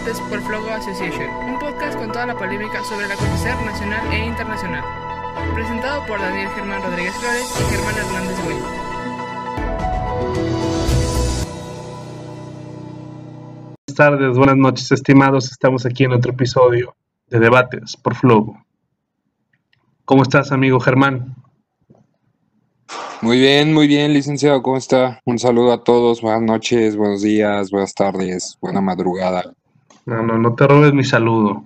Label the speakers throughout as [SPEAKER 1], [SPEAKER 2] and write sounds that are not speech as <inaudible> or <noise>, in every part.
[SPEAKER 1] debates por Flogo Association, un podcast con toda la polémica sobre el acontecer nacional e internacional. Presentado por Daniel Germán Rodríguez Flores y Germán Hernández Güey.
[SPEAKER 2] Buenas tardes, buenas noches, estimados. Estamos aquí en otro episodio de Debates por Flogo. ¿Cómo estás, amigo Germán?
[SPEAKER 3] Muy bien, muy bien, licenciado, ¿cómo está? Un saludo a todos, buenas noches, buenos días, buenas tardes, buena madrugada.
[SPEAKER 2] No, no, no te robes mi saludo.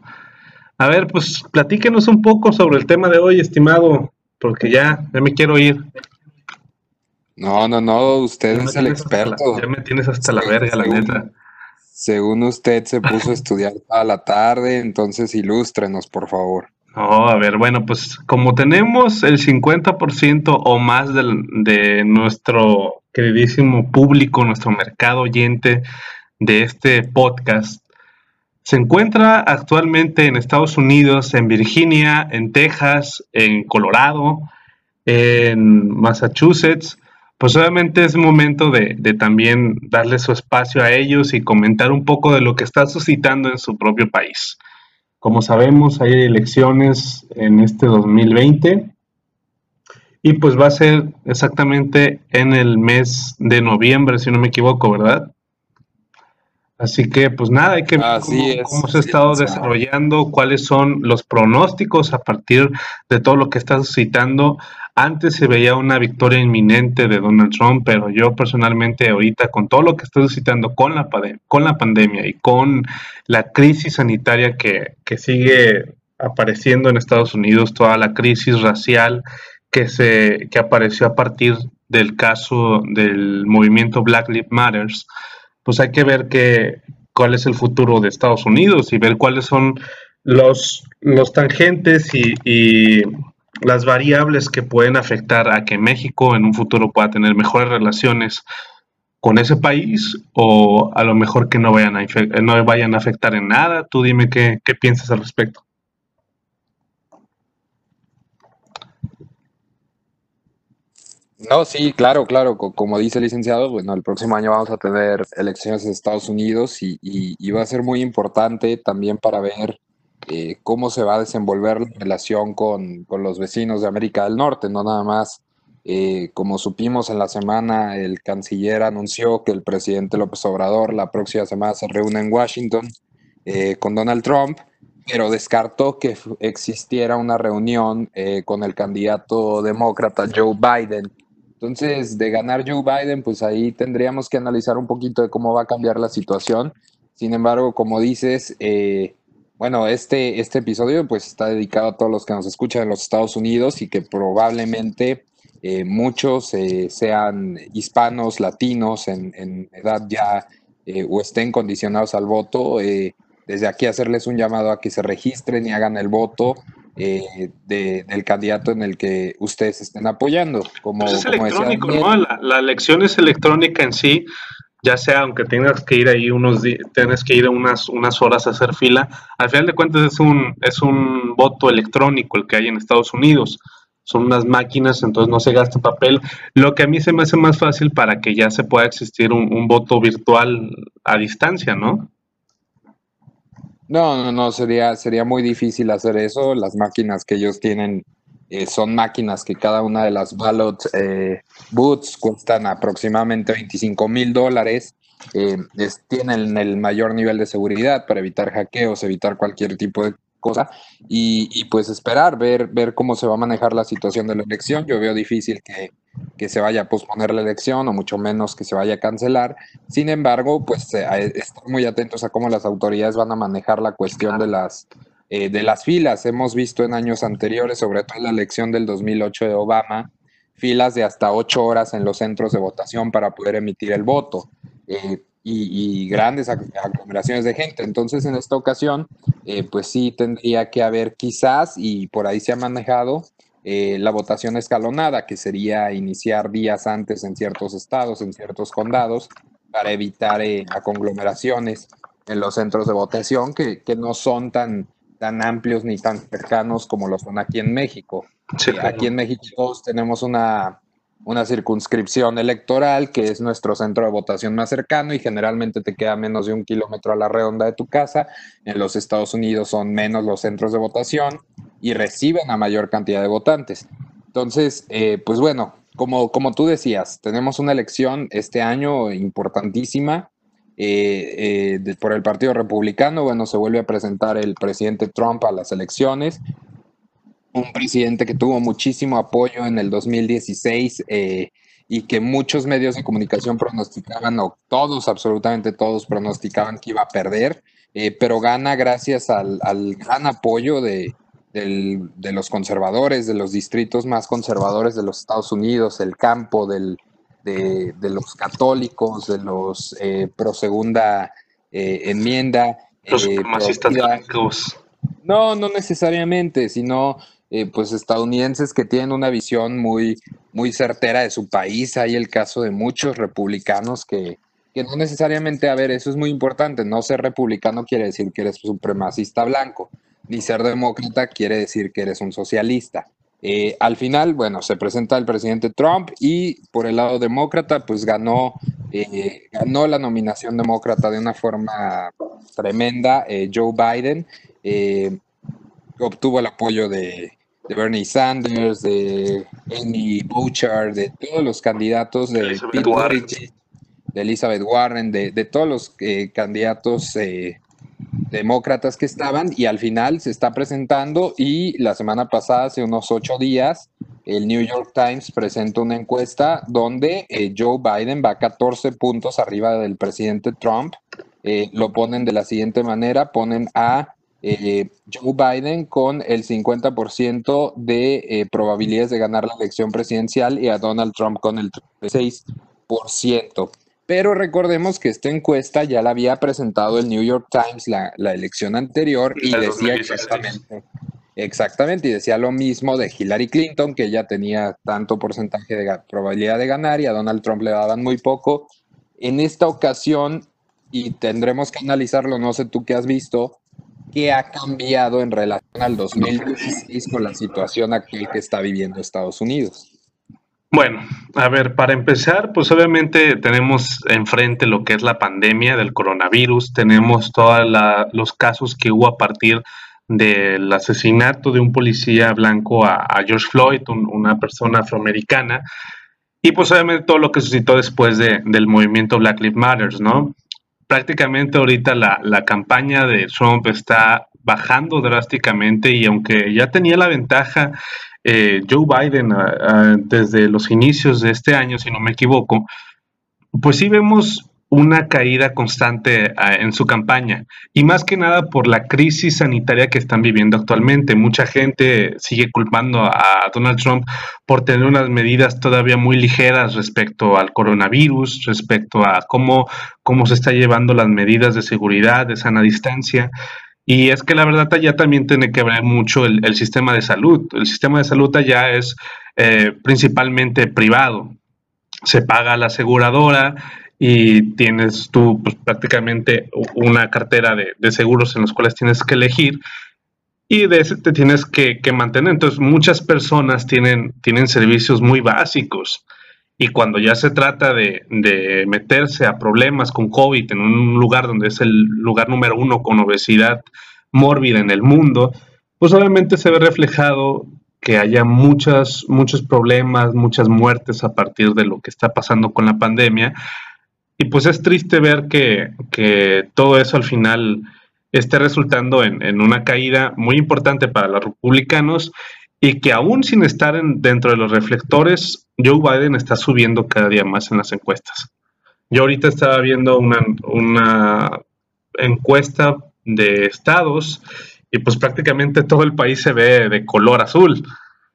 [SPEAKER 2] A ver, pues platíquenos un poco sobre el tema de hoy, estimado, porque ya, ya me quiero ir.
[SPEAKER 3] No, no, no, usted es el experto.
[SPEAKER 2] la- ya me tienes hasta la verga, la
[SPEAKER 3] según-
[SPEAKER 2] neta.
[SPEAKER 3] Según usted se <laughs> puso a estudiar a la tarde, entonces ilústrenos, por favor.
[SPEAKER 2] No, a ver, bueno, pues como tenemos el 50% o más del- de nuestro queridísimo público, nuestro mercado oyente de este podcast, se encuentra actualmente en Estados Unidos, en Virginia, en Texas, en Colorado, en Massachusetts, pues obviamente es momento de, de también darle su espacio a ellos y comentar un poco de lo que está suscitando en su propio país. Como sabemos, hay elecciones en este 2020 y pues va a ser exactamente en el mes de noviembre, si no me equivoco, ¿verdad? Así que pues nada, hay que ver cómo,
[SPEAKER 3] es,
[SPEAKER 2] cómo se ha estado desarrollando, cuáles son los pronósticos a partir de todo lo que está suscitando. Antes se veía una victoria inminente de Donald Trump, pero yo personalmente ahorita con todo lo que está suscitando con la, con la pandemia y con la crisis sanitaria que, que sigue apareciendo en Estados Unidos, toda la crisis racial que, se, que apareció a partir del caso del movimiento Black Lives Matters, pues hay que ver que, cuál es el futuro de Estados Unidos y ver cuáles son los, los tangentes y, y las variables que pueden afectar a que México en un futuro pueda tener mejores relaciones con ese país o a lo mejor que no vayan a, no vayan a afectar en nada. Tú dime qué, qué piensas al respecto.
[SPEAKER 3] No, sí, claro, claro. co- Como dice el licenciado, bueno, el próximo año vamos a tener elecciones en Estados Unidos y, y- y va a ser muy importante también para ver eh, cómo se va a desenvolver la relación con, los vecinos de América del Norte, no nada más. eh, como supimos en la semana, el canciller anunció que el presidente López Obrador la próxima semana se reúne en Washington eh, con Donald Trump, pero descartó que existiera una reunión eh, con el candidato demócrata Joe Biden. Entonces, de ganar Joe Biden, pues ahí tendríamos que analizar un poquito de cómo va a cambiar la situación. Sin embargo, como dices, eh, bueno, este, este episodio pues está dedicado a todos los que nos escuchan en los Estados Unidos y que probablemente eh, muchos eh, sean hispanos, latinos en, en edad ya eh, o estén condicionados al voto. eh, desde aquí hacerles un llamado a que se registren y hagan el voto eh, de- del candidato en el que ustedes estén apoyando. Como,
[SPEAKER 2] Pues es
[SPEAKER 3] como
[SPEAKER 2] electrónico, ¿no? La, la elección es electrónica en sí, ya sea aunque tengas que ir ahí unos días, tienes que ir unas, unas horas a hacer fila, al final de cuentas es un, es un voto electrónico el que hay en Estados Unidos. Son unas máquinas, entonces no se gasta papel. Lo que a mí se me hace más fácil para que ya se pueda existir un, un voto virtual a distancia, ¿no?
[SPEAKER 3] No, no, no, sería, sería muy difícil hacer eso. Las máquinas que ellos tienen eh, son máquinas que cada una de las ballot eh, booths cuestan aproximadamente 25 mil dólares. Eh, tienen el mayor nivel de seguridad para evitar hackeos, evitar cualquier tipo de cosa y, y pues esperar, ver, ver cómo se va a manejar la situación de la elección. Yo veo difícil que, que se vaya a posponer la elección o mucho menos que se vaya a cancelar. Sin embargo, pues eh, estar muy atentos a cómo las autoridades van a manejar la cuestión de las, eh, de las filas. Hemos visto en años anteriores, sobre todo en la elección del 2008 de Obama, filas de hasta ocho horas en los centros de votación para poder emitir el voto eh, y, y grandes ag- aglomeraciones de gente. Entonces, en esta ocasión, eh, pues sí tendría que haber quizás, y por ahí se ha manejado, eh, la votación escalonada, que sería iniciar días antes en ciertos estados, en ciertos condados, para evitar eh, a conglomeraciones en los centros de votación que, que no son tan, tan amplios ni tan cercanos como lo son aquí en México.
[SPEAKER 2] Sí,
[SPEAKER 3] Eh,
[SPEAKER 2] claro.
[SPEAKER 3] Aquí en México todos tenemos una, una circunscripción electoral que es nuestro centro de votación más cercano y generalmente te queda menos de un kilómetro a la redonda de tu casa. En los Estados Unidos son menos los centros de votación y reciben a mayor cantidad de votantes. Entonces, eh, pues bueno, como, como tú decías, tenemos una elección este año importantísima. Eh, eh, por el Partido Republicano, bueno, se vuelve a presentar el presidente Trump a las elecciones un presidente que tuvo muchísimo apoyo en el 2016 eh, y que muchos medios de comunicación pronosticaban, o todos, absolutamente todos, pronosticaban que iba a perder, eh, pero gana gracias al, gran apoyo de, los conservadores, de los distritos más conservadores de los Estados Unidos, el campo, de, los católicos, de los eh, pro segunda enmienda.
[SPEAKER 2] Los blancos.
[SPEAKER 3] No, no necesariamente, sino eh, pues estadounidenses que tienen una visión muy, muy certera de su país. Hay el caso de muchos republicanos que, no necesariamente, a ver, eso es muy importante, no ser republicano quiere decir que eres supremacista blanco, ni ser demócrata quiere decir que eres un socialista. Eh, al final, bueno, se presenta el presidente Trump y por el lado demócrata, pues ganó, eh, ganó la nominación demócrata de una forma tremenda Joe Biden. Obtuvo el apoyo de, de Bernie Sanders, de Amy Bouchard, de todos los candidatos de
[SPEAKER 2] Elizabeth Warren,
[SPEAKER 3] de, Elizabeth Warren, de, todos los eh, candidatos eh, demócratas que estaban y al final se está presentando y la semana pasada, hace unos ocho días, el New York Times presenta una encuesta donde eh, Joe Biden va 14 puntos arriba del presidente Trump. lo ponen de la siguiente manera, ponen a eh, Joe Biden con el 50% de eh, probabilidades de ganar la elección presidencial y a Donald Trump con el 36%. Pero recordemos que esta encuesta ya la había presentado el New York Times la, elección anterior y decía exactamente, exactamente, y decía lo mismo de Hillary Clinton, que ella tenía tanto porcentaje de probabilidad de ganar y a Donald Trump le daban muy poco. En esta ocasión, y tendremos que analizarlo, no sé tú qué has visto, ¿Qué ha cambiado en relación al 2016 con la situación actual que está viviendo Estados Unidos?
[SPEAKER 2] Bueno, a ver, para empezar, pues obviamente tenemos enfrente lo que es la pandemia del coronavirus, tenemos todos los casos que hubo a partir del asesinato de un policía blanco a, George Floyd, una persona afroamericana, y pues obviamente todo lo que suscitó después del movimiento Black Lives Matter, ¿no? Prácticamente ahorita la, campaña de Trump está bajando drásticamente y aunque ya tenía la ventaja eh, Joe Biden ah, ah, desde los inicios de este año, si no me equivoco, pues sí vemos una caída constante ah, en su campaña y más que nada por la crisis sanitaria que están viviendo actualmente. Mucha gente sigue culpando a Donald Trump por tener unas medidas todavía muy ligeras respecto al coronavirus, respecto a cómo, cómo se está llevando las medidas de seguridad, de sana distancia. Y es que la verdad allá también tiene que ver mucho el, sistema de salud. El sistema de salud allá es eh, principalmente privado. Se paga la aseguradora, y tienes tú pues, prácticamente una cartera de, seguros en los cuales tienes que elegir y de ese te tienes que, mantener. Entonces muchas personas tienen, tienen servicios muy básicos y cuando ya se trata de, de, meterse a problemas con COVID en un lugar donde es el lugar número uno con obesidad mórbida en el mundo, pues obviamente se ve reflejado que haya muchas, muchos problemas, muchas muertes a partir de lo que está pasando con la pandemia, y pues es triste ver que, todo eso al final esté resultando en, una caída muy importante para los republicanos y que aún sin estar dentro de los reflectores, Joe Biden está subiendo cada día más en las encuestas. Yo ahorita estaba viendo una, una encuesta de estados y pues prácticamente todo el país se ve de color azul.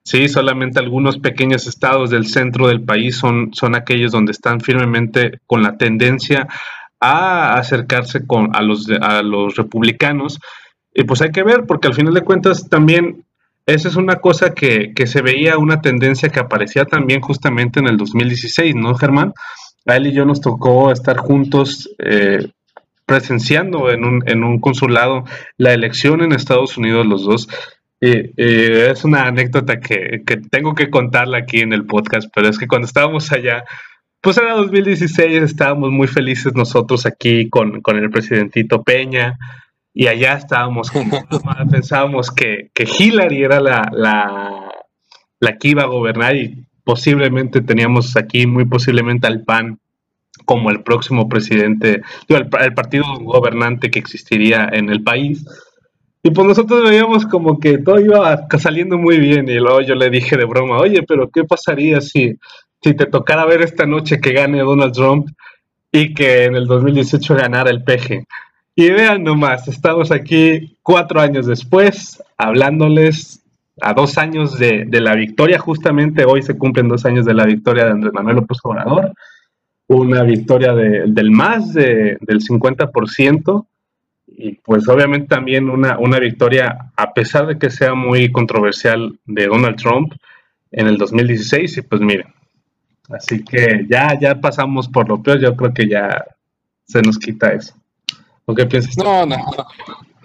[SPEAKER 2] Sí, solamente algunos pequeños estados del centro del país son, son aquellos donde están firmemente con la tendencia a acercarse con, a, los, a los republicanos. Y pues hay que ver, porque al final de cuentas también esa es una cosa que, se veía, una tendencia que aparecía también justamente en el 2016, ¿no, Germán? A él y yo nos tocó estar juntos eh, presenciando en un, en un consulado la elección en Estados Unidos los dos Y, es una anécdota que, que, tengo que contarla aquí en el podcast, pero es que cuando estábamos allá, pues era 2016, estábamos muy felices nosotros aquí con, con el presidentito Peña, y allá estábamos, <laughs> pensábamos que, que Hillary era la, la, la que iba a gobernar y posiblemente teníamos aquí muy posiblemente al PAN como el próximo presidente, el, partido gobernante que existiría en el país. Y pues nosotros veíamos como que todo iba saliendo muy bien y luego yo le dije de broma, oye, pero ¿qué pasaría si, si te tocara ver esta noche que gane Donald Trump y que en el 2018 ganara el PG? Y vean nomás, estamos aquí cuatro años después hablándoles a dos años de, la victoria, justamente hoy se cumplen dos años de la victoria de Andrés Manuel López Obrador, una victoria del más del 50%, y pues obviamente también una, una victoria, a pesar de que sea muy controversial, de Donald Trump en el 2016, y pues miren, así que ya, ya pasamos por lo peor, yo creo que ya se nos quita eso. ¿O qué piensas?
[SPEAKER 3] No, no, no.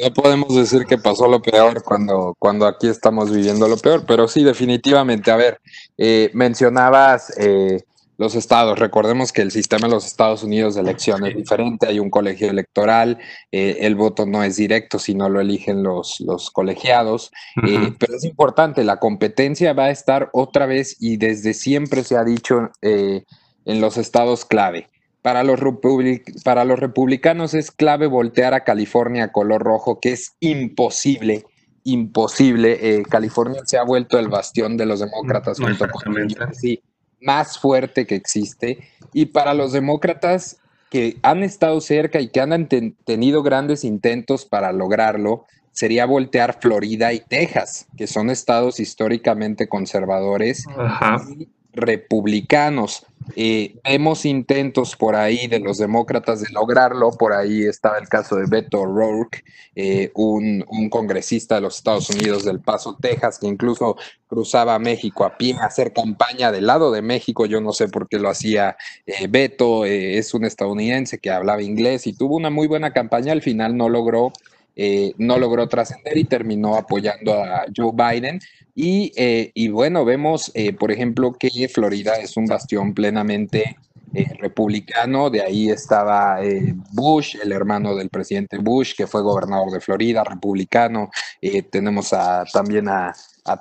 [SPEAKER 3] No podemos decir que pasó lo peor cuando, cuando aquí estamos viviendo lo peor, pero sí, definitivamente. A ver, eh, mencionabas eh, los estados. Recordemos que el sistema de los Estados Unidos de elección es diferente. Hay un colegio electoral, eh, el voto no es directo, sino lo eligen los, los colegiados. pero es importante, la competencia va a estar otra vez y desde siempre se ha dicho en los estados clave. Para los, para los republicanos es clave voltear a California color rojo, que es imposible, imposible. Eh, California se ha vuelto el bastión de los demócratas junto con sí, más fuerte que existe. Y para los demócratas que han estado cerca y que han tenido grandes intentos para lograrlo, sería voltear Florida y Texas, que son estados históricamente conservadores y republicanos. Eh, vemos intentos por ahí de los demócratas de lograrlo. Por ahí estaba el caso de Beto O'Rourke, eh, un, congresista de los Estados Unidos del Paso, Texas, que incluso cruzaba México a pie a hacer campaña del lado de México. Yo no sé por qué lo hacía eh, Beto. es un estadounidense que hablaba inglés y tuvo una muy buena campaña. Al final no logró no logró trascender y terminó apoyando a Joe Biden. Eh, y, bueno, vemos, eh, por ejemplo, que Florida es un bastión plenamente eh, republicano. De ahí estaba Bush, el hermano del presidente Bush, que fue gobernador de Florida, republicano. tenemos también a,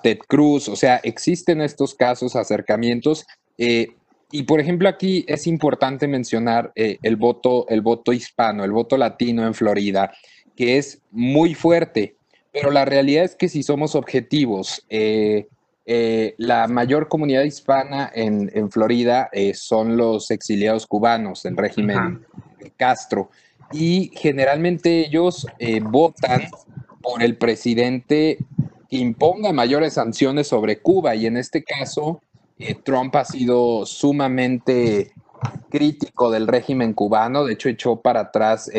[SPEAKER 3] Ted Cruz. O sea, existen estos casos, acercamientos. y por ejemplo, aquí es importante mencionar el, voto, el voto hispano, el voto latino en Florida, que es muy fuerte. Pero la realidad es que si somos objetivos, eh, eh, la mayor comunidad hispana en, Florida eh, son los exiliados cubanos del régimen Castro. Y generalmente ellos votan por el presidente que imponga mayores sanciones sobre Cuba. Y en este caso, Trump ha sido sumamente crítico del régimen cubano. De hecho, echó para atrás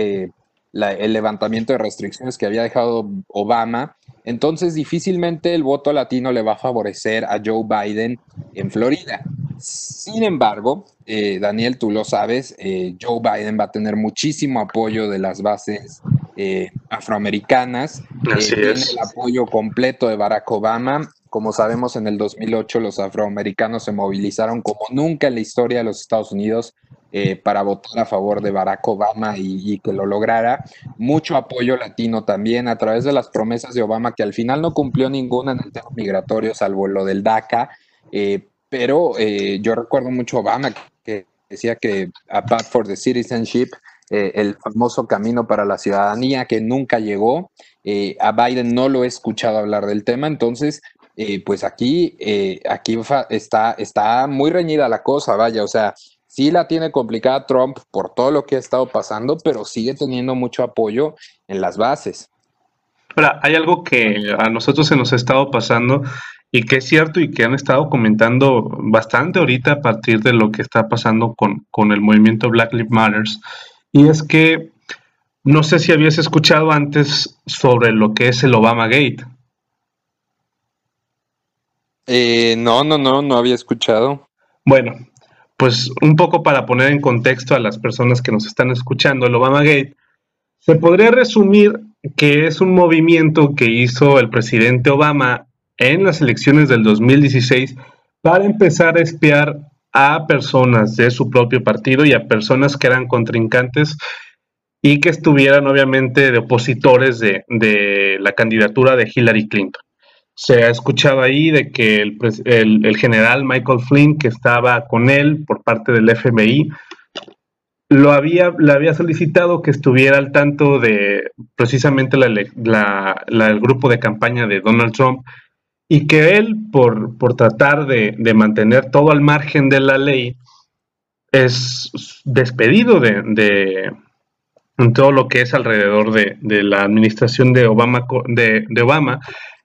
[SPEAKER 3] el levantamiento de restricciones que había dejado Obama. Entonces, difícilmente el voto latino le va a favorecer a Joe Biden en Florida. Sin embargo, eh, Daniel, tú lo sabes, eh, Joe Biden va a tener muchísimo apoyo de las bases eh, afroamericanas. tiene el apoyo completo de Barack Obama. Como sabemos, en el 2008 los afroamericanos se movilizaron como nunca en la historia de los Estados Unidos eh, para votar a favor de Barack Obama y, que lo lograra. Mucho apoyo latino también a través de las promesas de Obama, que al final no cumplió ninguna en el tema migratorio, salvo lo del DACA. Eh, pero eh, yo recuerdo mucho a Obama que decía que a Path for the Citizenship, el famoso camino para la ciudadanía que nunca llegó. a Biden no lo he escuchado hablar del tema, entonces pues aquí, aquí está, está muy reñida la cosa, vaya, o sea, sí la tiene complicada Trump por todo lo que ha estado pasando, pero sigue teniendo mucho apoyo en las bases.
[SPEAKER 2] Ahora, hay algo que a nosotros se nos ha estado pasando y que es cierto y que han estado comentando bastante ahorita a partir de lo que está pasando con, con el movimiento Black Lives Matter, y es que no sé si habías escuchado antes sobre lo que es el Obama Gate.
[SPEAKER 3] Eh, no, no, no, no había escuchado.
[SPEAKER 2] Bueno, pues un poco para poner en contexto a las personas que nos están escuchando, el Obama Gate se podría resumir que es un movimiento que hizo el presidente Obama en las elecciones del 2016 para empezar a espiar a personas de su propio partido y a personas que eran contrincantes y que estuvieran obviamente de opositores de, la candidatura de Hillary Clinton. Se ha escuchado ahí de que el, general Michael Flynn, que estaba con él por parte del FBI, lo había, le había solicitado que estuviera al tanto de precisamente el grupo de campaña de Donald Trump y que él, por, por tratar de, mantener todo al margen de la ley, es despedido de, todo lo que es alrededor de, la administración de Obama, de, Obama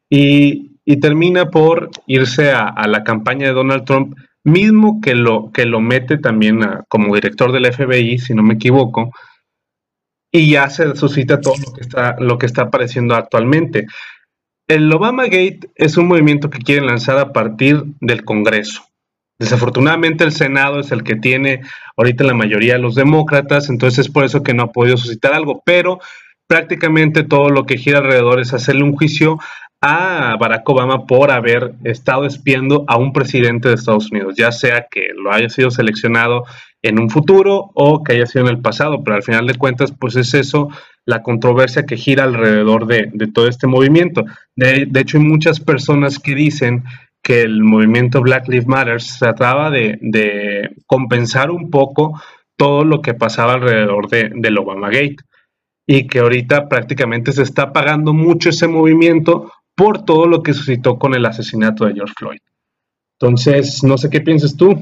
[SPEAKER 2] y, termina por irse a, la campaña de Donald Trump, mismo que lo, que lo mete también como director del FBI, si no me equivoco, y ya se suscita todo lo que está, lo que está apareciendo actualmente. El Obama Gate es un movimiento que quieren lanzar a partir del Congreso. Desafortunadamente el Senado es el que tiene ahorita la mayoría de los demócratas, entonces es por eso que no ha podido suscitar algo, pero prácticamente todo lo que gira alrededor es hacerle un juicio a Barack Obama por haber estado espiando a un presidente de Estados Unidos, ya sea que lo haya sido seleccionado en un futuro o que haya sido en el pasado, pero al final de cuentas, pues es eso la controversia que gira alrededor de, todo este movimiento. De, hecho, hay muchas personas que dicen que el movimiento Black Lives Matter trataba de, compensar un poco todo lo que pasaba alrededor de, del Obama Gate y que ahorita prácticamente se está pagando mucho ese movimiento por todo lo que suscitó con el asesinato de George Floyd. Entonces, no sé qué piensas tú.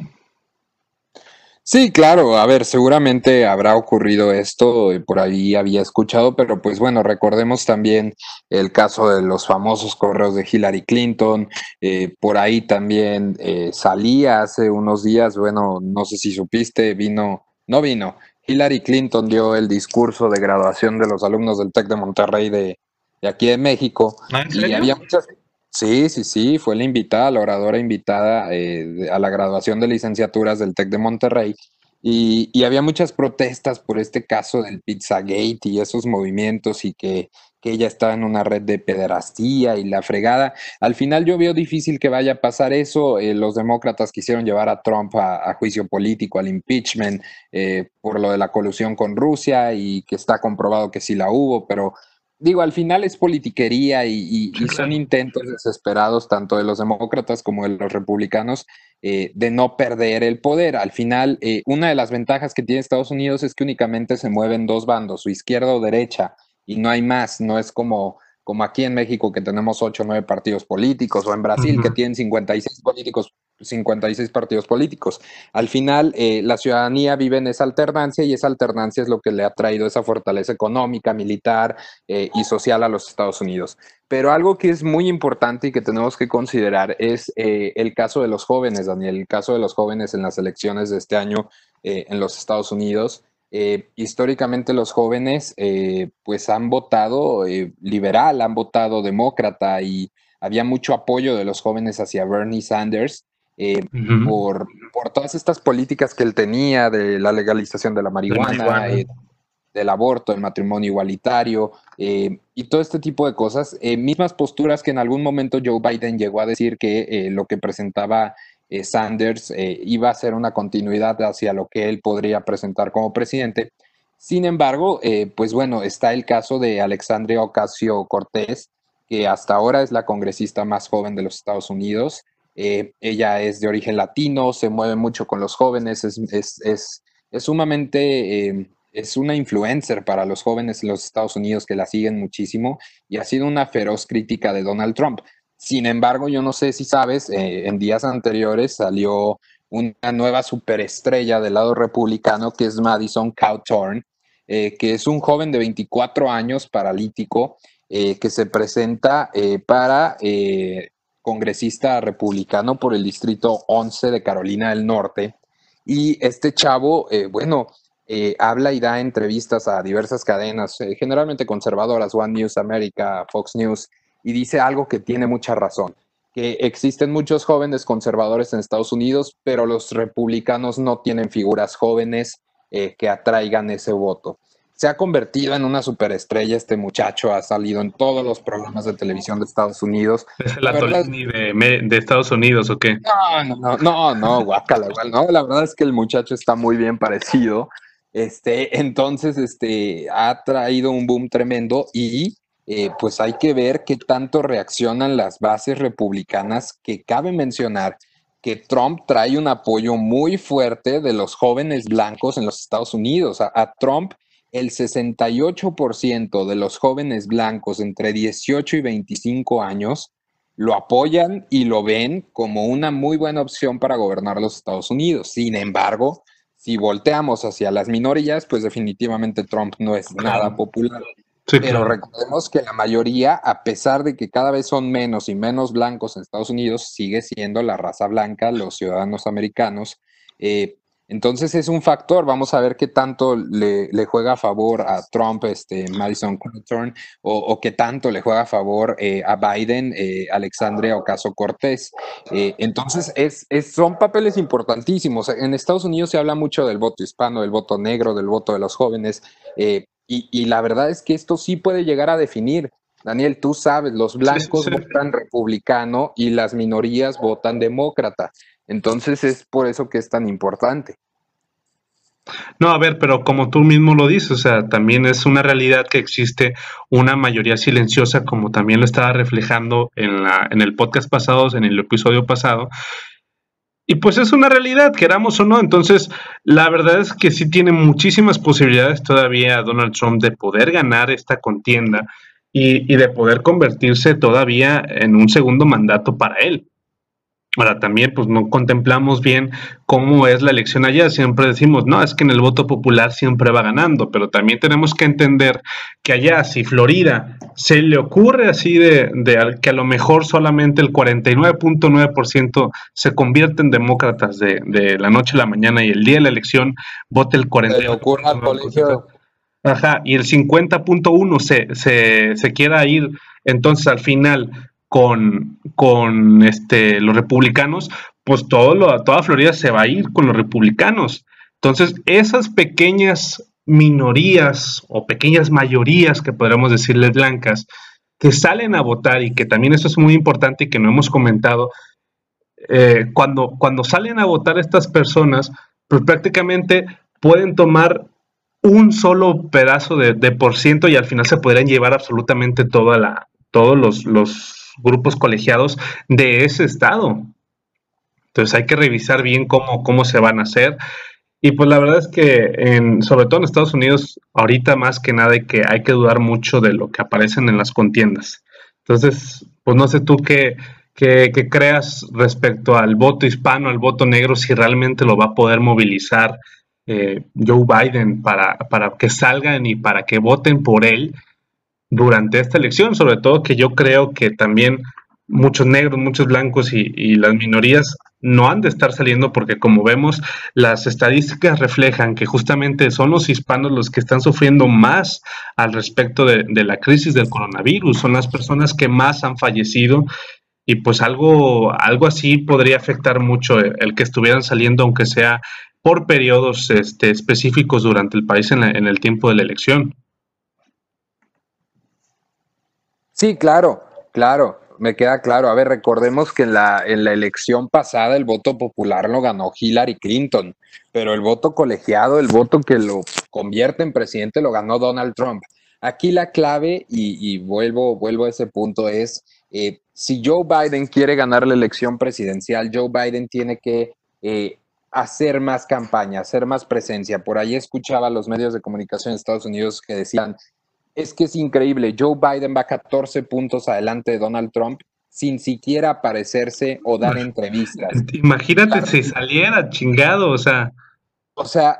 [SPEAKER 3] Sí, claro, a ver, seguramente habrá ocurrido esto, por ahí había escuchado, pero pues bueno, recordemos también el caso de los famosos correos de Hillary Clinton, eh, por ahí también eh, salía hace unos días, bueno, no sé si supiste, vino, no vino, Hillary Clinton dio el discurso de graduación de los alumnos del TEC de Monterrey de, aquí de México,
[SPEAKER 2] ¿Ah,
[SPEAKER 3] y había muchas... Sí, sí, sí, fue la invitada, la oradora invitada eh, a la graduación de licenciaturas del TEC de Monterrey. Y, había muchas protestas por este caso del Pizzagate y esos movimientos y que, ella estaba en una red de pederastía y la fregada. Al final yo veo difícil que vaya a pasar eso. Eh, los demócratas quisieron llevar a Trump a, juicio político, al impeachment, eh, por lo de la colusión con Rusia y que está comprobado que sí la hubo, pero digo, al final es politiquería y, son intentos desesperados tanto de los demócratas como de los republicanos eh, de no perder el poder. Al final, eh, una de las ventajas que tiene Estados Unidos es que únicamente se mueven dos bandos, su izquierda o derecha, y no hay más, no es como como aquí en México que tenemos ocho o nueve partidos políticos, o en Brasil que tienen 56 políticos 56 partidos políticos. Al final, eh, la ciudadanía vive en esa alternancia y esa alternancia es lo que le ha traído esa fortaleza económica, militar eh, y social a los Estados Unidos. Pero algo que es muy importante y que tenemos que considerar es eh, el caso de los jóvenes, Daniel, el caso de los jóvenes en las elecciones de este año en los Estados Unidos. históricamente los jóvenes pues han votado liberal, han votado demócrata y había mucho apoyo de los jóvenes hacia Bernie Sanders eh, por, por, todas estas políticas que él tenía de la legalización de la marihuana, eh, del aborto, el matrimonio igualitario eh, y todo este tipo de cosas. mismas posturas que en algún momento Joe Biden llegó a decir que lo que presentaba Sanders iba a ser una continuidad hacia lo que él podría presentar como presidente. Sin embargo, pues bueno, está el caso de Alexandria Ocasio Cortés, que hasta ahora es la congresista más joven de los Estados Unidos. Eh, ella es de origen latino, se mueve mucho con los jóvenes, es, es, sumamente, eh, es una influencer para los jóvenes en los Estados Unidos que la siguen muchísimo y ha sido una feroz crítica de Donald Trump. Sin embargo, yo no sé si sabes, eh, en días anteriores salió una nueva superestrella del lado republicano que es Madison Cawthorn, que es un joven de 24 años paralítico que se presenta para congresista republicano por el distrito 11 de Carolina del Norte. Y este chavo, eh, bueno, eh, habla y da entrevistas a diversas cadenas, eh, generalmente conservadoras, One News America, Fox News, y dice algo que tiene mucha razón, que existen muchos jóvenes conservadores en Estados Unidos, pero los republicanos no tienen figuras jóvenes que atraigan ese voto. Se ha convertido en una superestrella este muchacho, ha salido en todos los programas de televisión de Estados Unidos.
[SPEAKER 2] ¿Es el Atolini de, de, Estados Unidos o qué?
[SPEAKER 3] No, no, no, no, no guácala, igual, no, la verdad es que el muchacho está muy bien parecido. Este, entonces, este, ha traído un boom tremendo y eh, pues hay que ver qué tanto reaccionan las bases republicanas, que cabe mencionar que Trump trae un apoyo muy fuerte de los jóvenes blancos en los Estados Unidos. a Trump el 68% de los jóvenes blancos entre 18 y 25 años lo apoyan y lo ven como una muy buena opción para gobernar los Estados Unidos. Sin embargo, si volteamos hacia las minorías, pues definitivamente Trump no es nada popular. Pero recordemos que la mayoría, a pesar de que cada vez son menos y menos blancos en Estados Unidos, sigue siendo la raza blanca, los ciudadanos americanos. Eh, entonces es un factor, vamos a ver qué tanto le, juega a favor a Trump, este, Madison Cawthorn, o, qué tanto le juega a favor eh, a Biden, eh, Alexandria Ocasio Cortés. Eh, entonces es, son papeles importantísimos. En Estados Unidos se habla mucho del voto hispano, del voto negro, del voto de los jóvenes, y, y, la verdad es que esto sí puede llegar a definir. Daniel, tú sabes, los blancos votan republicano y las minorías votan demócrata. Entonces es por eso que es tan importante.
[SPEAKER 2] No, a ver, pero como tú mismo lo dices, o sea, también es una realidad que existe una mayoría silenciosa, como también lo estaba reflejando en, la, en el podcast pasado, en el episodio pasado. Y pues es una realidad, queramos o no. Entonces, la verdad es que sí tiene muchísimas posibilidades todavía Donald Trump de poder ganar esta contienda y, y de poder convertirse todavía en un segundo mandato para él. Ahora también pues no contemplamos bien cómo es la elección allá. Siempre decimos, no, es que en el voto popular siempre va ganando, pero también tenemos que entender que allá, si Florida se le ocurre así de, que a lo mejor solamente el 49.9% se convierte en demócratas de, la noche a la mañana y el día de la elección vote el 49%. Se le ocurre al colegio. Ajá, y el 50.1 se, se, se quiera ir entonces al final con, con este, los republicanos, pues todo lo, toda Florida se va a ir con los republicanos. Entonces, esas pequeñas minorías o pequeñas mayorías que podríamos decirles blancas, que salen a votar y que también eso es muy importante y que no hemos comentado, eh, cuando, cuando salen a votar estas personas, pues prácticamente pueden tomar un solo pedazo de, de por ciento y al final se podrían llevar absolutamente toda la, todos los, los grupos colegiados de ese estado. Entonces hay que revisar bien cómo, cómo se van a hacer. Y pues la verdad es que, en, sobre todo en Estados Unidos, ahorita más que nada hay que, hay que dudar mucho de lo que aparecen en las contiendas. Entonces, pues no sé tú qué, qué, creas respecto al voto hispano, al voto negro, si realmente lo va a poder movilizar eh, Joe Biden para, para que salgan y para que voten por él durante esta elección, sobre todo que yo creo que también muchos negros, muchos blancos y, las minorías no han de estar saliendo porque como vemos las estadísticas reflejan que justamente son los hispanos los que están sufriendo más al respecto de, la crisis del coronavirus, son las personas que más han fallecido y pues algo, algo así podría afectar mucho el, que estuvieran saliendo aunque sea por periodos este, específicos durante el país en el tiempo de la elección.
[SPEAKER 3] Sí, claro, claro, me queda claro. A ver, recordemos que en la, en la elección pasada el voto popular lo ganó Hillary Clinton, pero el voto colegiado, el voto que lo convierte en presidente, lo ganó Donald Trump. Aquí la clave, y, vuelvo, vuelvo a ese punto, es eh, si Joe Biden quiere ganar la elección presidencial, Joe Biden tiene que eh, hacer más campaña, hacer más presencia. Por ahí escuchaba los medios de comunicación de Estados Unidos que decían, es que es increíble. Joe Biden va 14 puntos adelante de Donald Trump sin siquiera aparecerse o dar entrevistas.
[SPEAKER 2] Imagínate si saliera chingado, o sea.
[SPEAKER 3] O sea,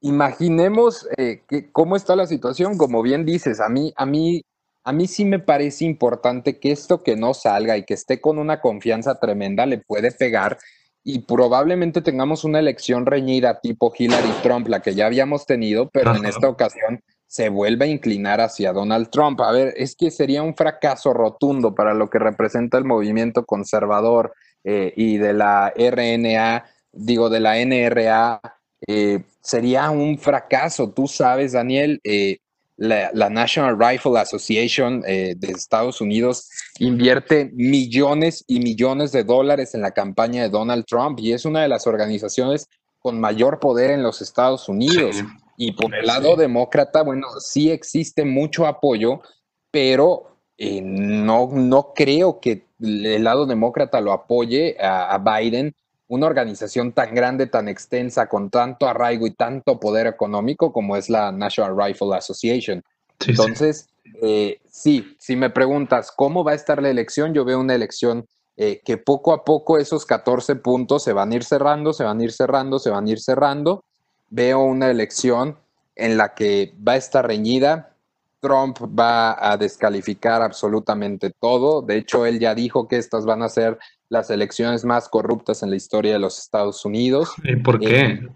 [SPEAKER 3] imaginemos eh, que, cómo está la situación. Como bien dices, a mí, a mí, a mí sí me parece importante que esto que no salga y que esté con una confianza tremenda le puede pegar y probablemente tengamos una elección reñida tipo Hillary Trump, la que ya habíamos tenido, pero en esta ocasión se vuelve a inclinar hacia Donald Trump. A ver, es que sería un fracaso rotundo para lo que representa el movimiento conservador eh, y de la RNA, digo, de la NRA, eh, sería un fracaso. Tú sabes, Daniel, eh, la, National Rifle Association de Estados Unidos invierte millones y millones de dólares en la campaña de Donald Trump y es una de las organizaciones con mayor poder en los Estados Unidos. Y por el lado demócrata, bueno, sí existe mucho apoyo, pero eh, no, no creo que el lado demócrata lo apoye a, Biden, una organización tan grande, tan extensa, con tanto arraigo y tanto poder económico como es la National Rifle Association. Entonces, eh, sí. si me preguntas cómo va a estar la elección, yo veo una elección eh, que poco a poco esos 14 puntos se van a ir cerrando, se van a ir cerrando, se van a ir cerrando veo una elección en la que va a estar reñida. Trump va a descalificar absolutamente todo. De hecho, él ya dijo que estas van a ser las elecciones más corruptas en la historia de los Estados Unidos.
[SPEAKER 2] ¿Y por qué? Eh,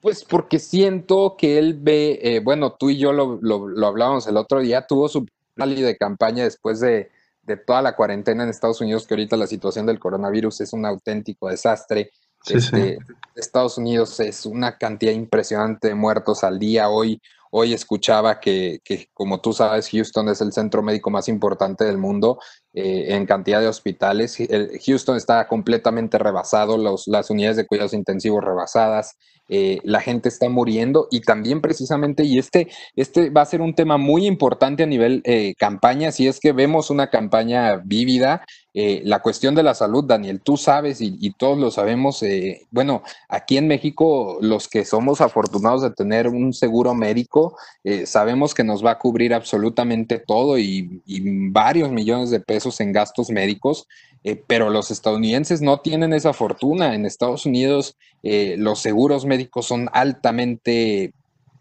[SPEAKER 3] pues porque siento que él ve, eh, bueno, tú y yo lo, lo, hablábamos el otro día, tuvo su rally de campaña después de, de toda la cuarentena en Estados Unidos, que ahorita la situación del coronavirus es un auténtico desastre. Este, Estados Unidos es una cantidad impresionante de muertos al día. Hoy, hoy escuchaba que, como tú sabes, Houston es el centro médico más importante del mundo eh, en cantidad de hospitales. Houston está completamente rebasado, las unidades de cuidados intensivos rebasadas. Eh, la gente está muriendo y también precisamente, y este, este va a ser un tema muy importante a nivel eh, campaña, si es que vemos una campaña vívida, eh, la cuestión de la salud, Daniel, tú sabes y, todos lo sabemos, bueno, aquí en México los que somos afortunados de tener un seguro médico, sabemos que nos va a cubrir absolutamente todo y, y varios millones de pesos en gastos médicos. Eh, pero los estadounidenses no tienen esa fortuna. En Estados Unidos eh, los seguros médicos son altamente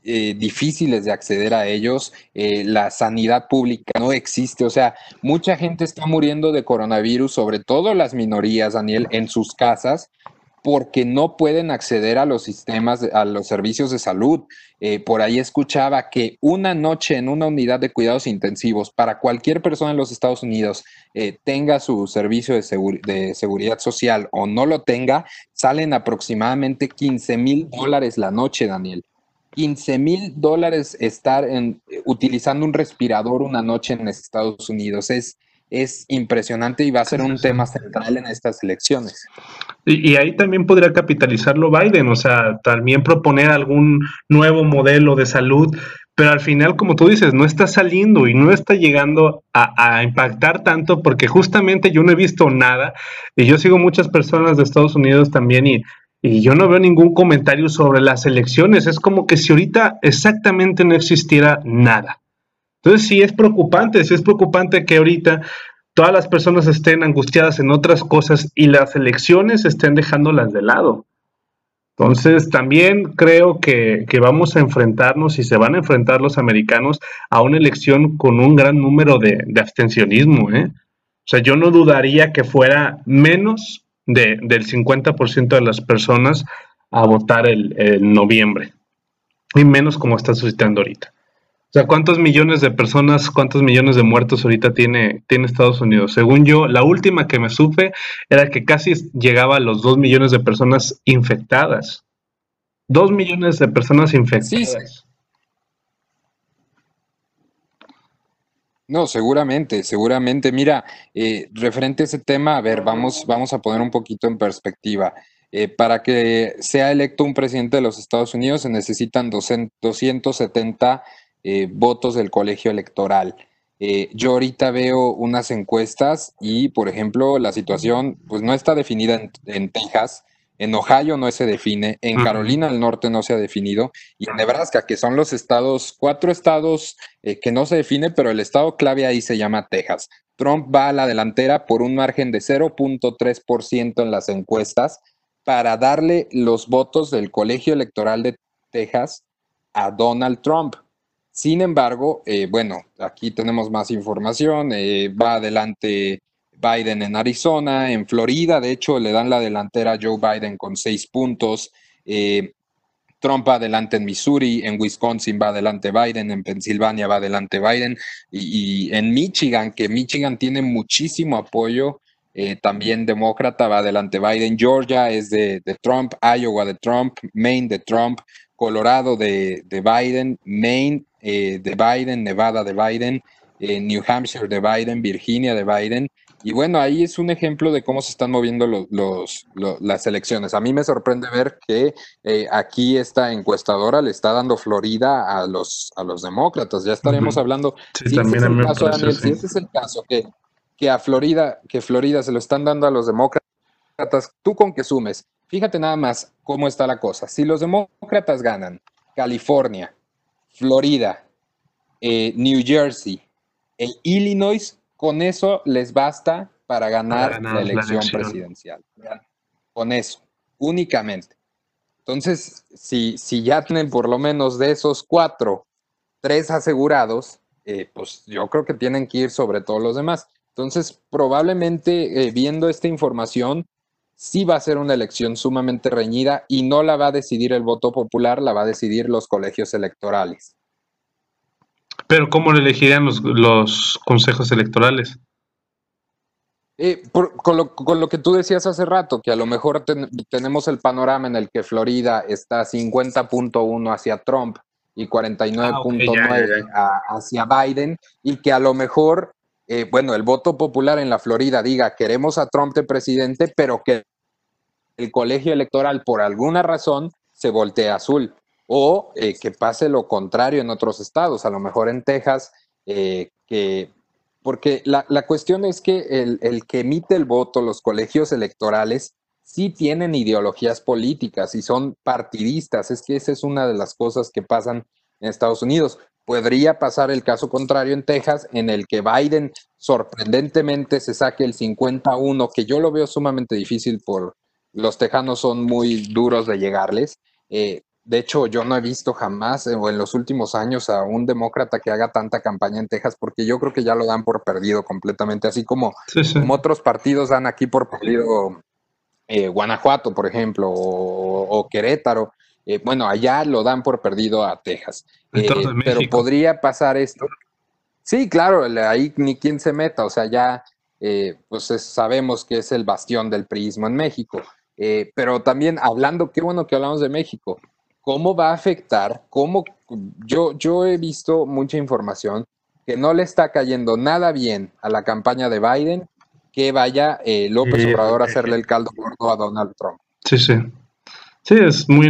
[SPEAKER 3] eh, difíciles de acceder a ellos. la sanidad pública no existe. O sea, mucha gente está muriendo de coronavirus, sobre todo las minorías, Daniel, en sus casas, porque no pueden acceder a los sistemas, a los servicios de salud. Eh, por ahí escuchaba que una noche en una unidad de cuidados intensivos para cualquier persona en los Estados Unidos eh, tenga su servicio de, seguridad social o no lo tenga, salen aproximadamente 15 mil dólares la noche, Daniel. 15 mil dólares estar en, utilizando un respirador una noche en Estados Unidos. Es, es impresionante y va a ser un tema central en estas elecciones.
[SPEAKER 2] Y, ahí también podría capitalizarlo Biden, o sea, también proponer algún nuevo modelo de salud, pero al final, como tú dices, no está saliendo y no está llegando a, impactar tanto porque justamente yo no he visto nada y yo sigo muchas personas de Estados Unidos también y, y yo no veo ningún comentario sobre las elecciones. Es como que si ahorita exactamente no existiera nada. Entonces sí es preocupante, sí es preocupante que ahorita todas las personas estén angustiadas en otras cosas y las elecciones estén dejándolas de lado. Entonces también creo que, vamos a enfrentarnos y se van a enfrentar los americanos a una elección con un gran número de, abstencionismo. ¿eh? O sea, yo no dudaría que fuera menos del 50% de las personas a votar el, el noviembre. Y menos como está suscitando ahorita. O sea, ¿cuántos millones de personas, cuántos millones de muertos ahorita tiene, tiene Estados Unidos? Según yo, la última que me supe era que casi llegaba a los dos millones de personas infectadas. Dos millones de personas infectadas.
[SPEAKER 3] No, seguramente, seguramente. Mira, eh, referente a ese tema, a ver, vamos, vamos a poner un poquito en perspectiva. Eh, para que sea electo un presidente de los Estados Unidos se necesitan 270 eh, votos del colegio electoral. Eh, yo ahorita veo unas encuestas y, por ejemplo, la situación pues no está definida en, Texas, en Ohio no se define, en Carolina del Norte no se ha definido y en Nebraska, que son los estados, cuatro estados eh, que no se define, pero el estado clave ahí se llama Texas. Trump va a la delantera por un margen de 0.3% en las encuestas para darle los votos del colegio electoral de Texas a Donald Trump. Sin embargo, eh, bueno, aquí tenemos más información. Eh, va adelante Biden en Arizona, en Florida, de hecho, le dan la delantera a Joe Biden con seis puntos. Eh, Trump va adelante en Missouri, en Wisconsin va adelante Biden, en Pensilvania va adelante Biden y, en Michigan, que Michigan tiene muchísimo apoyo también demócrata, va adelante Biden. Georgia es de, Trump, Iowa de Trump, Maine de Trump, Colorado de, Biden, Maine eh, de Biden, Nevada de Biden, eh, New Hampshire de Biden, Virginia de Biden. Y bueno, ahí es un ejemplo de cómo se están moviendo los, las elecciones. A mí me sorprende ver que aquí esta encuestadora le está dando Florida a los, a los demócratas. Ya estaremos hablando.
[SPEAKER 2] si también ese es el caso,
[SPEAKER 3] Daniel, si ese es el caso, que que a Florida, que Florida se lo están dando a los demócratas, tú con que sumes, fíjate nada más cómo está la cosa. Si los demócratas ganan California, Florida, eh, New Jersey, e Illinois, con eso les basta para ganar, la, elección presidencial. Con eso, únicamente. Entonces, si, si ya tienen por lo menos de esos cuatro, tres asegurados, eh, pues yo creo que tienen que ir sobre todos los demás. Entonces, probablemente eh, viendo esta información, sí va a ser una elección sumamente reñida y no la va a decidir el voto popular, la va a decidir los colegios electorales.
[SPEAKER 2] Pero ¿cómo lo elegirían los, consejos electorales?
[SPEAKER 3] Eh, con, lo, que tú decías hace rato, que a lo mejor tenemos el panorama en el que Florida está 50.1 hacia Trump y 49.9 ah, hacia Biden, y que a lo mejor eh, bueno, el voto popular en la Florida diga queremos a Trump de presidente, pero que el colegio electoral por alguna razón se voltee azul. O eh, que pase lo contrario en otros estados, a lo mejor en Texas, eh, que porque la, cuestión es que el, el, que emite el voto, los colegios electorales, sí tienen ideologías políticas y son partidistas. Es que esa es una de las cosas que pasan en Estados Unidos. Podría pasar el caso contrario en Texas, en el que Biden sorprendentemente se saque el 51, que yo lo veo sumamente difícil por los tejanos son muy duros de llegarles. Eh, de hecho, yo no he visto jamás o en los últimos años a un demócrata que haga tanta campaña en Texas, porque yo creo que ya lo dan por perdido completamente, así como, otros partidos dan aquí por perdido eh, Guanajuato, por ejemplo, o Querétaro. Eh, bueno, allá lo dan por perdido a Texas. Eh, pero podría pasar esto. Sí, claro, ahí ni quien se meta, o sea, ya pues sabemos que es el bastión del priismo en México. Pero también hablando, qué bueno que hablamos de México, ¿cómo va a afectar? ¿Cómo? Yo, yo he visto mucha información que no le está cayendo nada bien a la campaña de Biden que vaya López Obrador a hacerle el caldo gordo a Donald Trump.
[SPEAKER 2] Sí, sí. Sí, es muy,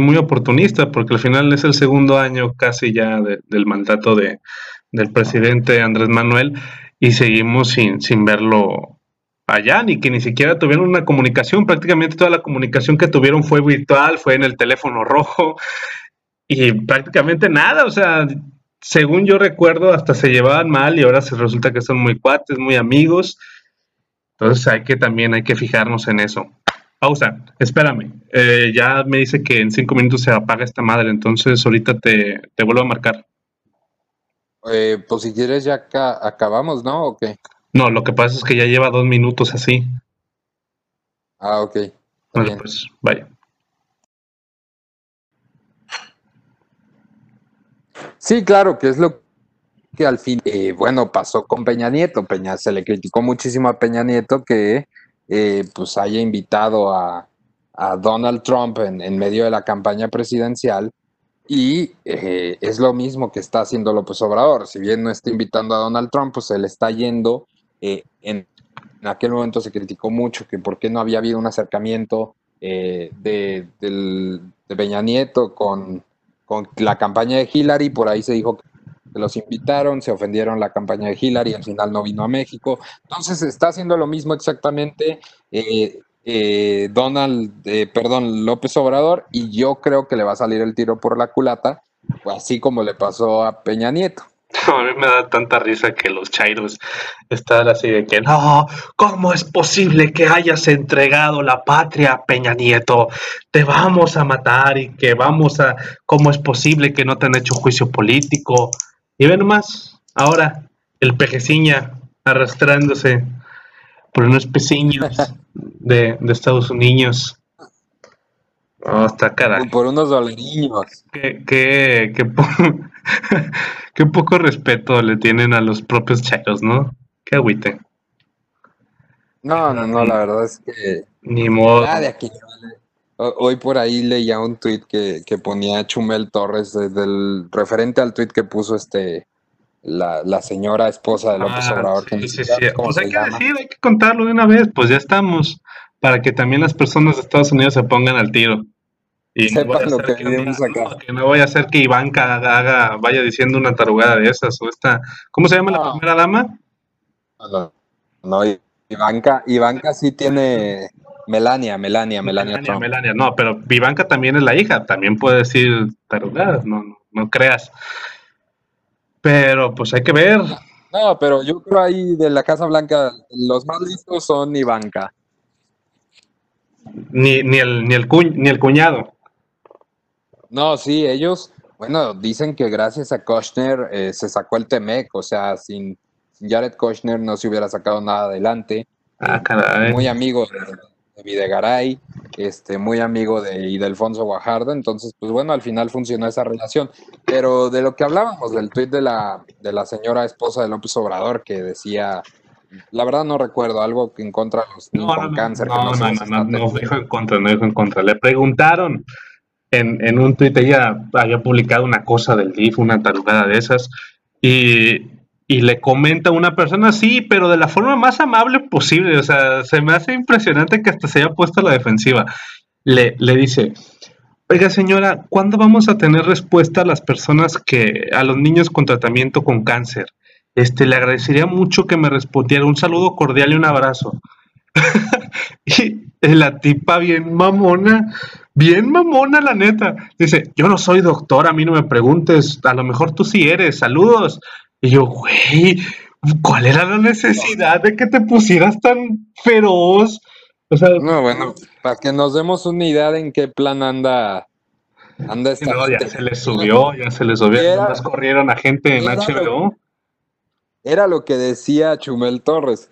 [SPEAKER 2] muy oportunista porque al final es el segundo año casi ya del mandato de, del presidente Andrés Manuel y seguimos sin, sin verlo allá, ni que ni siquiera tuvieron una comunicación. Prácticamente toda la comunicación que tuvieron fue virtual, fue en el teléfono rojo y prácticamente nada. O sea, según yo recuerdo, hasta se llevaban mal y ahora se resulta que son muy cuates, muy amigos. Entonces hay que también hay que fijarnos en eso. Pausa, espérame. Eh, ya me dice que en cinco minutos se apaga esta madre, entonces ahorita te, vuelvo a marcar.
[SPEAKER 3] Eh, pues si quieres ya acabamos, ¿no? ¿O qué?
[SPEAKER 2] No, lo que pasa es que ya lleva dos minutos así.
[SPEAKER 3] Ah, ok.
[SPEAKER 2] Vale, pues vaya.
[SPEAKER 3] Sí, claro, que es lo que al fin, eh, bueno, pasó con Peña Nieto. Peña se le criticó muchísimo a Peña Nieto que eh, pues haya invitado a, Donald Trump en, medio de la campaña presidencial y eh, es lo mismo que está haciendo López Obrador. Si bien no está invitando a Donald Trump, pues él está yendo. Eh, en, aquel momento se criticó mucho que por qué no había habido un acercamiento de, del, de Peña Nieto con, la campaña de Hillary. Por ahí se dijo que los invitaron, se ofendieron la campaña de Hillary, al final no vino a México. Entonces está haciendo lo mismo exactamente eh, eh, Donald, eh, perdón, López Obrador, y yo creo que le va a salir el tiro por la culata, así como le pasó a Peña Nieto. <laughs>
[SPEAKER 2] A mí me da tanta risa que los chairos están así de que no, ¿cómo es posible que hayas entregado la patria a Peña Nieto? Te vamos a matar y que vamos a, ¿cómo es posible que no te han hecho juicio político? Y ven más, ahora el pejeciña arrastrándose por unos peciños <laughs> de, Estados Unidos. Oh, está.
[SPEAKER 3] Por unos dolariños.
[SPEAKER 2] Qué, qué, <laughs> qué, poco respeto le tienen a los propios chairos, ¿no? Qué agüite.
[SPEAKER 3] No, no, no, la verdad es que
[SPEAKER 2] Ni modo.
[SPEAKER 3] nada de aquí Hoy por ahí leía un tuit que, que ponía Chumel Torres desde el referente al tuit que puso este la, la señora esposa de López
[SPEAKER 2] Ah,
[SPEAKER 3] Obrador, que
[SPEAKER 2] sí,
[SPEAKER 3] ni
[SPEAKER 2] sí, sí. Pues hay que
[SPEAKER 3] llama.
[SPEAKER 2] decir, hay que contarlo de una vez, pues ya estamos, para que también las personas de Estados Unidos se pongan al tiro. Y no
[SPEAKER 3] Sepan
[SPEAKER 2] vaya a
[SPEAKER 3] lo que
[SPEAKER 2] que,
[SPEAKER 3] vivimos acá.
[SPEAKER 2] no, que no vaya a ser que Ivanka haga, vaya diciendo una tarugada de esas, o esta, ¿cómo se llama la
[SPEAKER 3] No.
[SPEAKER 2] primera dama?
[SPEAKER 3] No, no, no, Ivanka, Ivanka sí tiene Melania, Melania, Melania
[SPEAKER 2] Melania,
[SPEAKER 3] Trump.
[SPEAKER 2] Melania. No, pero Ivanka también es la hija, también puede decir tarugadas, no, no, no creas. Pero pues hay que ver.
[SPEAKER 3] No, pero yo creo ahí de la Casa Blanca, los más listos son Ivanka.
[SPEAKER 2] Ni, ni, el, ni, el cuñ- ni el cuñado.
[SPEAKER 3] No, sí, ellos, bueno, dicen que gracias a Kushner eh, se sacó el Temec, o sea, sin, sin Jared Kushner no se hubiera sacado nada adelante.
[SPEAKER 2] Ah, caray.
[SPEAKER 3] Muy amigo de, de Videgaray, este, muy amigo de Ildefonso Guajardo, entonces, pues bueno, al final funcionó esa relación. Pero de lo que hablábamos, del tuit de la, de la señora esposa de López Obrador, que decía, la verdad no recuerdo, algo que en contra de los niños
[SPEAKER 2] No,
[SPEAKER 3] con
[SPEAKER 2] no, no,
[SPEAKER 3] cáncer. que
[SPEAKER 2] no, no, no, dijo en contra, no dijo en contra. Le preguntaron en, en un tuit, ella había publicado una cosa del DIF, una tarugada de esas, y, y le comenta a una persona, sí, pero de la forma más amable posible, o sea, se me hace impresionante que hasta se haya puesto a la defensiva. Le, le dice, oiga señora, ¿cuándo vamos a tener respuesta a las personas que, a los niños con tratamiento con cáncer? Este, le agradecería mucho que me respondiera. Un saludo cordial y un abrazo. <laughs> y la tipa bien mamona, bien mamona la neta. Dice, yo no soy doctor, a mí no me preguntes, a lo mejor tú sí eres, saludos. Y yo, güey, ¿cuál era la necesidad de que te pusieras tan feroz? O sea,
[SPEAKER 3] No, bueno, para que nos demos una idea de en qué plan anda, anda esta
[SPEAKER 2] no, ya se le subió, ya se le subió.
[SPEAKER 3] Era-
[SPEAKER 2] corrieron a gente en
[SPEAKER 3] lo-
[SPEAKER 2] HBO.
[SPEAKER 3] Era lo que decía Chumel Torres.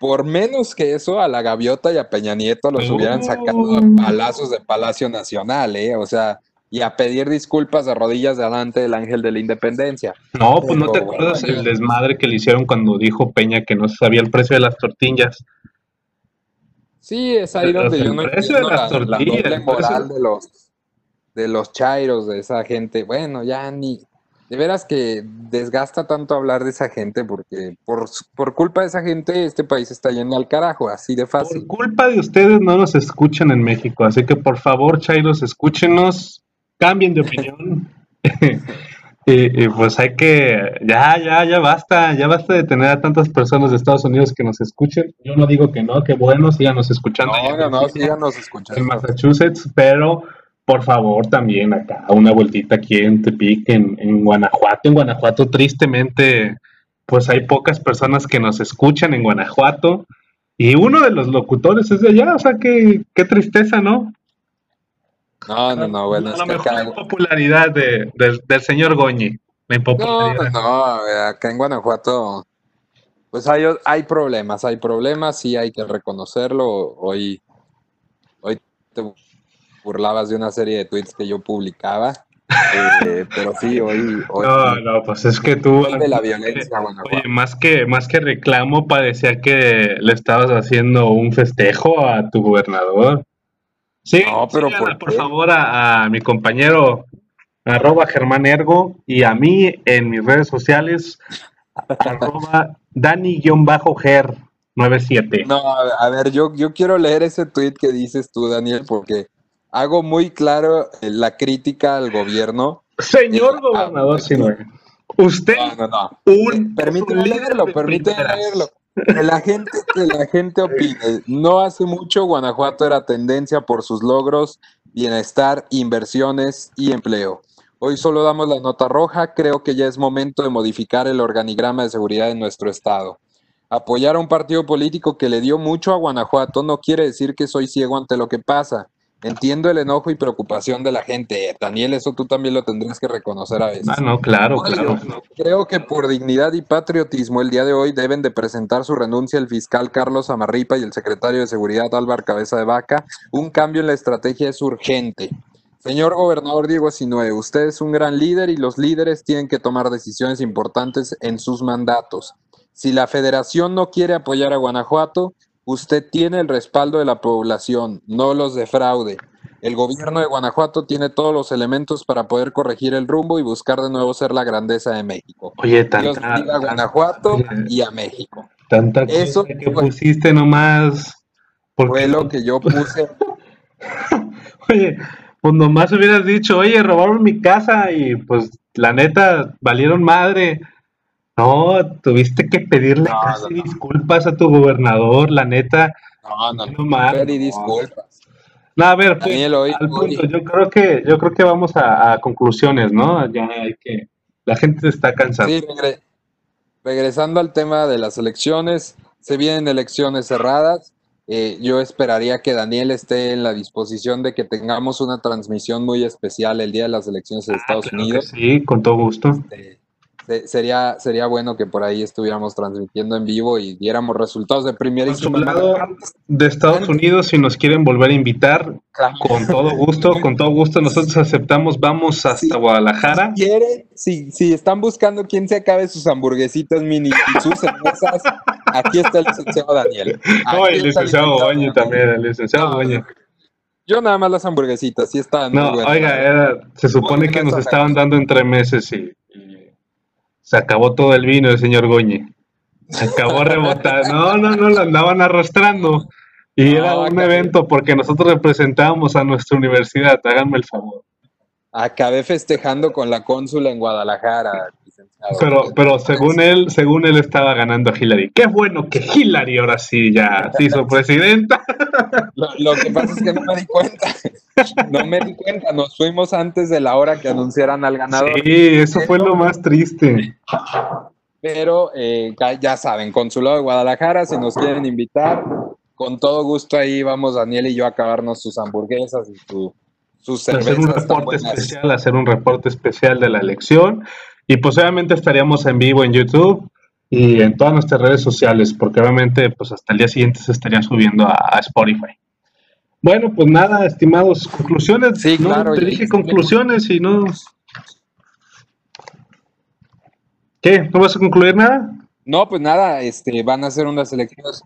[SPEAKER 3] Por menos que eso, a la Gaviota y a Peña Nieto los hubieran sacado a palazos de Palacio Nacional, ¿eh? O sea, y a pedir disculpas de rodillas delante del ángel de la independencia.
[SPEAKER 2] No, pues no te acuerdas
[SPEAKER 3] bueno,
[SPEAKER 2] el desmadre que le hicieron cuando dijo Peña que no sabía el precio de las tortillas.
[SPEAKER 3] Sí, es ahí
[SPEAKER 2] Pero
[SPEAKER 3] donde
[SPEAKER 2] el
[SPEAKER 3] yo no
[SPEAKER 2] precio de
[SPEAKER 3] entiendo
[SPEAKER 2] las
[SPEAKER 3] la, la
[SPEAKER 2] tortillas,
[SPEAKER 3] doble moral de los, de los chairos, de esa gente. Bueno, ya ni... De veras que desgasta tanto hablar de esa gente porque por, por culpa de esa gente este país está yendo al carajo, así de
[SPEAKER 2] Por
[SPEAKER 3] fácil.
[SPEAKER 2] culpa de ustedes no nos escuchan en México, así que por favor, Chairos, escúchenos, cambien de opinión. y, <laughs> y, <laughs> pues hay que, ya, ya, ya basta, ya basta de tener a tantas personas de Estados Unidos que nos escuchen. Yo no digo que no, que bueno, síganos escuchando.
[SPEAKER 3] No,
[SPEAKER 2] en
[SPEAKER 3] no, no, síganos
[SPEAKER 2] en
[SPEAKER 3] escuchando.
[SPEAKER 2] Massachusetts, pero por favor también acá, una vueltita aquí en Tepic, en, en Guanajuato. En Guanajuato, tristemente, pues hay pocas personas que nos escuchan en Guanajuato. Y uno de los locutores es de allá, o sea, qué, qué tristeza, ¿no?
[SPEAKER 3] No, no, no, bueno,
[SPEAKER 2] a
[SPEAKER 3] es
[SPEAKER 2] lo
[SPEAKER 3] que
[SPEAKER 2] mejor
[SPEAKER 3] acá,
[SPEAKER 2] la popularidad de- del, del señor Goñi. La impopularidad.
[SPEAKER 3] no, no, acá en Guanajuato, pues hay, hay problemas, hay problemas, sí hay que reconocerlo. Hoy, hoy te burlabas de una serie de tweets que yo publicaba, <laughs> eh, pero sí, hoy, hoy
[SPEAKER 2] No, no, pues es que tú.
[SPEAKER 3] la violencia.
[SPEAKER 2] Oye, más que, más que reclamo, parecía que le estabas haciendo un festejo a tu gobernador. Sí,
[SPEAKER 3] No, pero ¿por
[SPEAKER 2] por favor a, a mi compañero arroba Germán Ergo y a mí en mis redes sociales <laughs> arroba Dani-Ger97.
[SPEAKER 3] No, a ver, a ver, yo, yo quiero leer ese tweet que dices tú, Daniel, porque hago muy claro eh, la crítica al gobierno.
[SPEAKER 2] Señor
[SPEAKER 3] Ah,
[SPEAKER 2] gobernador
[SPEAKER 3] ah,
[SPEAKER 2] Sinue, usted
[SPEAKER 3] No, no, no.
[SPEAKER 2] un,
[SPEAKER 3] Eh, permíteme
[SPEAKER 2] un
[SPEAKER 3] leerlo, permíteme leerlo. Que la gente, que la gente opine. No hace mucho Guanajuato era tendencia por sus logros, bienestar, inversiones y empleo. Hoy solo damos la nota roja, creo que ya es momento de modificar el organigrama de seguridad en nuestro estado. Apoyar a un partido político que le dio mucho a Guanajuato no quiere decir que soy ciego ante lo que pasa. Entiendo el enojo y preocupación de la gente. Daniel, eso tú también lo tendrías que reconocer a veces.
[SPEAKER 2] Ah, no, claro, claro.
[SPEAKER 3] ello, Creo que por dignidad y patriotismo el día de hoy deben de presentar su renuncia el fiscal Carlos Amarripa y el secretario de Seguridad Álvaro Cabeza de Vaca. Un cambio en la estrategia es urgente. Señor gobernador Diego Sinue, usted es un gran líder y los líderes tienen que tomar decisiones importantes en sus mandatos. Si la federación no quiere apoyar a Guanajuato, Usted tiene el respaldo de la población, no los defraude. El gobierno de Guanajuato tiene todos los elementos para poder corregir el rumbo y buscar de nuevo ser la grandeza de México.
[SPEAKER 2] Oye,
[SPEAKER 3] Dios
[SPEAKER 2] tanta,
[SPEAKER 3] bendiga a Guanajuato y a México.
[SPEAKER 2] tanta
[SPEAKER 3] Eso
[SPEAKER 2] que
[SPEAKER 3] fue-
[SPEAKER 2] pusiste nomás. Porque,
[SPEAKER 3] Fue lo que yo puse. <laughs>
[SPEAKER 2] oye, pues nomás hubieras dicho, oye, robaron mi casa y pues la neta valieron madre. No, tuviste que pedirle
[SPEAKER 3] No,
[SPEAKER 2] casi
[SPEAKER 3] no, no.
[SPEAKER 2] disculpas a tu gobernador, la neta.
[SPEAKER 3] No, no,
[SPEAKER 2] No
[SPEAKER 3] no.
[SPEAKER 2] mal,
[SPEAKER 3] Pedí
[SPEAKER 2] no.
[SPEAKER 3] disculpas.
[SPEAKER 2] No, a ver, pues,
[SPEAKER 3] Daniel, hoy-
[SPEAKER 2] al punto,
[SPEAKER 3] hoy-
[SPEAKER 2] yo creo que, yo creo que vamos a, a conclusiones, ¿no? Ya hay que, la gente está cansada.
[SPEAKER 3] Sí, regre- regresando al tema de las elecciones, se vienen elecciones cerradas. Eh, yo esperaría que Daniel esté en la disposición de que tengamos una transmisión muy especial el día de las elecciones de Estados
[SPEAKER 2] Ah, Claro que
[SPEAKER 3] Unidos.
[SPEAKER 2] sí, con todo gusto.
[SPEAKER 3] Eh, se- sería, sería bueno que por ahí estuviéramos transmitiendo en vivo y diéramos resultados de
[SPEAKER 2] Por su
[SPEAKER 3] primerísima
[SPEAKER 2] lado,
[SPEAKER 3] mano.
[SPEAKER 2] de Estados Unidos, si nos quieren volver a invitar, con todo gusto, con todo gusto, nosotros aceptamos, vamos hasta
[SPEAKER 3] Sí.
[SPEAKER 2] Guadalajara.
[SPEAKER 3] Si quieren, si, si están buscando quién se acabe sus hamburguesitas mini y sus cervezas, aquí está el licenciado Daniel.
[SPEAKER 2] No, el licenciado
[SPEAKER 3] Daniel.
[SPEAKER 2] también, el licenciado Goñi.
[SPEAKER 3] Yo nada más las hamburguesitas, sí muy
[SPEAKER 2] No, oiga, era- se supone que nos estaban dando entre meses y, y se acabó todo el vino el señor Goñi. Se acabó rebotando. No, no, no, lo andaban arrastrando. Y era un evento porque nosotros representábamos a nuestra universidad, háganme el favor.
[SPEAKER 3] Acabé festejando con la cónsula en Guadalajara, licenciado.
[SPEAKER 2] Pero, pero según él, según él estaba ganando a Hillary. Qué bueno que Hillary ahora sí ya se hizo presidenta.
[SPEAKER 3] Lo, lo que pasa es que no me di cuenta. No me di cuenta, nos fuimos antes de la hora que anunciaran al ganador.
[SPEAKER 2] Sí, eso fue lo más triste.
[SPEAKER 3] Pero eh, ya, ya saben, Consulado de Guadalajara, si nos quieren invitar, con todo gusto ahí vamos Daniel y yo a acabarnos sus hamburguesas y su- sus
[SPEAKER 2] hacer un reporte especial, hacer un reporte especial de la elección y pues obviamente estaríamos en vivo en YouTube y en todas nuestras redes sociales porque obviamente pues hasta el día siguiente se estaría subiendo a, a Spotify. Bueno, pues nada, estimados, conclusiones.
[SPEAKER 3] Sí,
[SPEAKER 2] no,
[SPEAKER 3] claro,
[SPEAKER 2] te
[SPEAKER 3] y-
[SPEAKER 2] dije conclusiones y no. ¿Qué? ¿No vas a concluir nada?
[SPEAKER 3] No, pues nada, este, van a ser unas elecciones,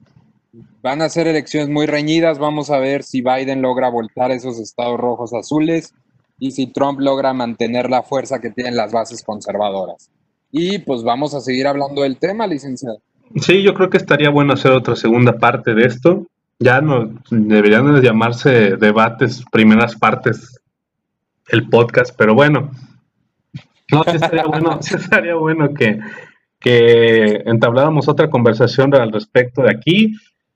[SPEAKER 3] van a ser elecciones muy reñidas. Vamos a ver si Biden logra voltar esos estados rojos azules y si Trump logra mantener la fuerza que tienen las bases conservadoras. Y pues vamos a seguir hablando del tema, licenciado.
[SPEAKER 2] Sí, yo creo que estaría bueno hacer otra segunda parte de esto. Ya no deberían de llamarse debates, primeras partes, el podcast, pero bueno. No, sí estaría bueno, <laughs> bueno que, que entabláramos otra conversación al respecto de aquí,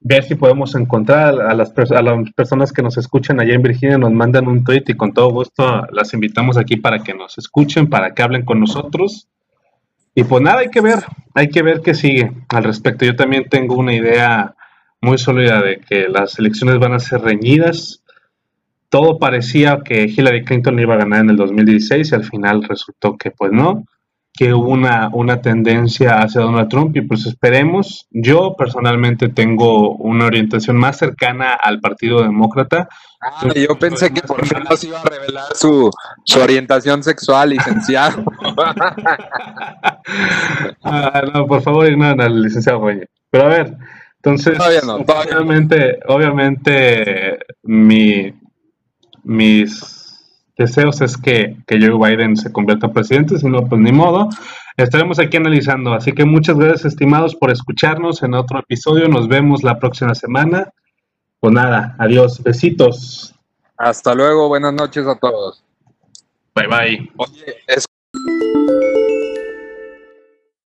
[SPEAKER 2] ver si podemos encontrar a las, a las personas que nos escuchan allá en Virginia, nos mandan un tweet y con todo gusto las invitamos aquí para que nos escuchen, para que hablen con nosotros. Y pues nada, hay que ver, hay que ver qué sigue al respecto. Yo también tengo una idea muy sólida de que las elecciones van a ser reñidas. Todo parecía que Hillary Clinton iba a ganar en el 2016 y al final resultó que pues no, que hubo una, una tendencia hacia Donald Trump y pues esperemos. Yo personalmente tengo una orientación más cercana al Partido Demócrata.
[SPEAKER 3] Ah, yo pensé que por fin nos iba a revelar su, su orientación sexual, licenciado. <laughs>
[SPEAKER 2] Ah, no, por favor, ignoren al licenciado Reyes. Pero a ver, entonces,
[SPEAKER 3] Todavía no, todavía no.
[SPEAKER 2] obviamente, obviamente, mi, mis deseos es que, que Joe Biden se convierta en presidente, si no, pues ni modo. Estaremos aquí analizando. Así que muchas gracias, estimados, por escucharnos en otro episodio. Nos vemos la próxima semana. Pues nada, adiós, besitos.
[SPEAKER 3] Hasta luego, buenas noches a todos.
[SPEAKER 2] Bye bye.
[SPEAKER 3] Oye, es